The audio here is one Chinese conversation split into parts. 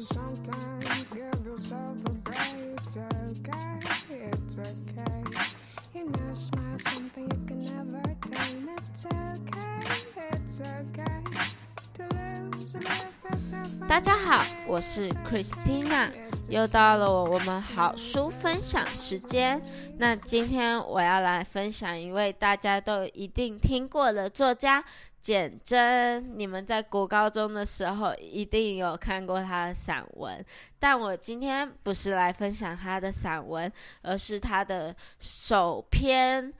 sometimes give yourself a break. It's okay, it's okay. You smile something you can never tame. It's okay, it's okay. 大家好，我是 Christina，又到了我们好书分享时间。那今天我要来分享一位大家都一定听过的作家简真。你们在国高中的时候一定有看过他的散文，但我今天不是来分享他的散文，而是他的首篇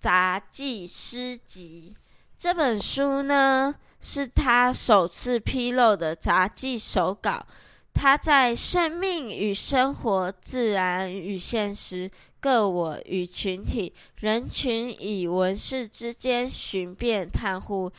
杂记诗集。这本书呢，是他首次披露的杂记手稿。他在生命与生活、自然与现实、个我与群体、人群与文士之间寻辩探呼。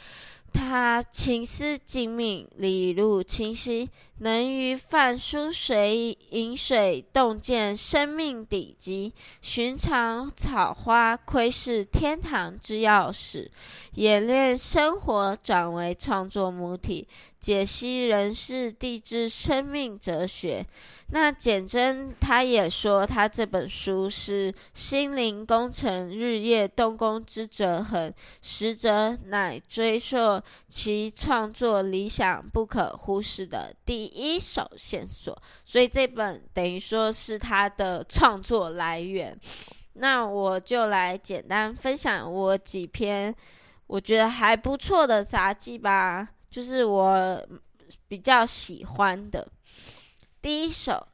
他情思精密，理路清晰，能于泛书水饮水，洞见生命底基。寻常草花，窥视天堂之钥匙，演练生活转为创作母体，解析人世地质生命哲学。那简真他也说，他这本书是心灵工程日夜动工之折痕，实则乃追溯其创作理想不可忽视的第一手线索。所以这本等于说是他的创作来源。那我就来简单分享我几篇我觉得还不错的杂记吧，就是我比较喜欢的。第一首，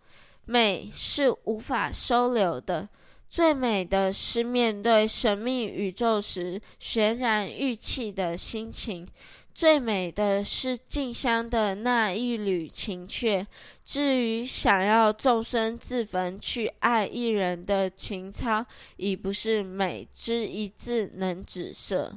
美是无法收留的，最美的是面对神秘宇宙时悬然欲泣的心情，最美的是静香的那一缕情怯。至于想要纵身自焚去爱一人的情操，已不是美之一字能指涉。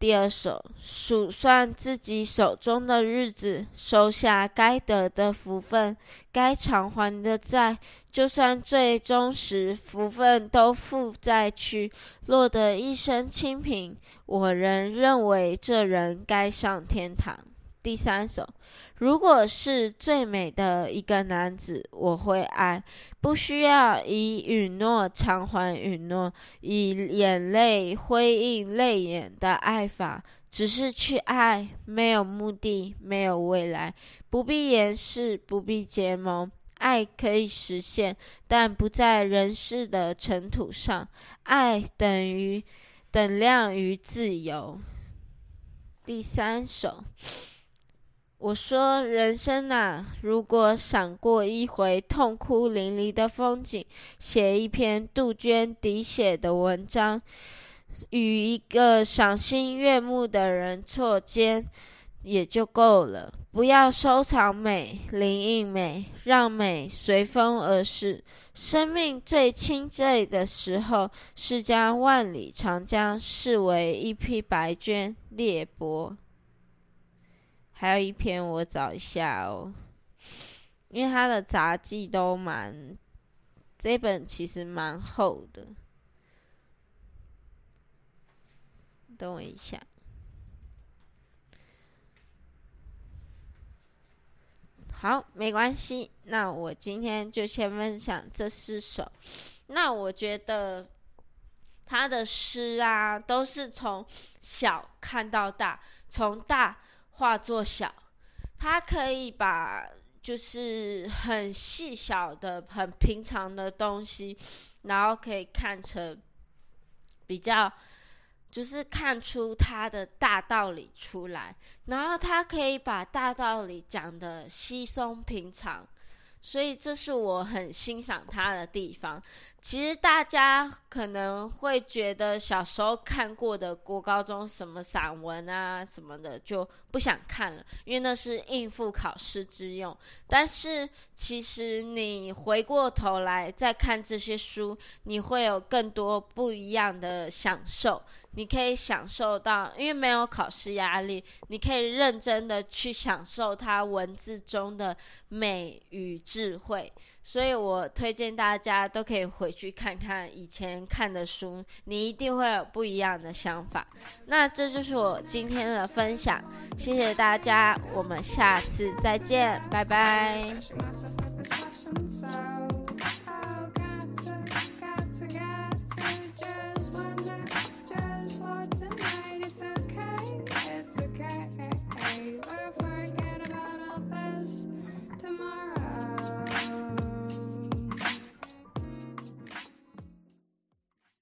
第二首，数算自己手中的日子，收下该得的福分，该偿还的债，就算最终时福分都负债去，落得一身清贫，我仍认为这人该上天堂。第三首，如果是最美的一个男子，我会爱，不需要以允诺偿还允诺，以眼泪辉映泪眼的爱法，只是去爱，没有目的，没有未来，不必掩饰，不必结盟。爱可以实现，但不在人世的尘土上。爱等于等量于自由。第三首。我说：“人生呐，如果闪过一回痛哭淋漓的风景，写一篇杜鹃滴血的文章，与一个赏心悦目的人错肩，也就够了。不要收藏美，灵应美，让美随风而逝。生命最清醉的时候，是将万里长江视为一匹白绢裂帛。”还有一篇，我找一下哦，因为他的杂记都蛮，这本其实蛮厚的，等我一下。好，没关系，那我今天就先分享这四首。那我觉得他的诗啊，都是从小看到大，从大。化作小，它可以把就是很细小的、很平常的东西，然后可以看成比较，就是看出它的大道理出来，然后它可以把大道理讲的稀松平常。所以这是我很欣赏他的地方。其实大家可能会觉得小时候看过的国高中什么散文啊什么的就不想看了，因为那是应付考试之用。但是其实你回过头来再看这些书，你会有更多不一样的享受。你可以享受到，因为没有考试压力，你可以认真的去享受它文字中的美与智慧。所以我推荐大家都可以回去看看以前看的书，你一定会有不一样的想法。那这就是我今天的分享，谢谢大家，我们下次再见，拜拜。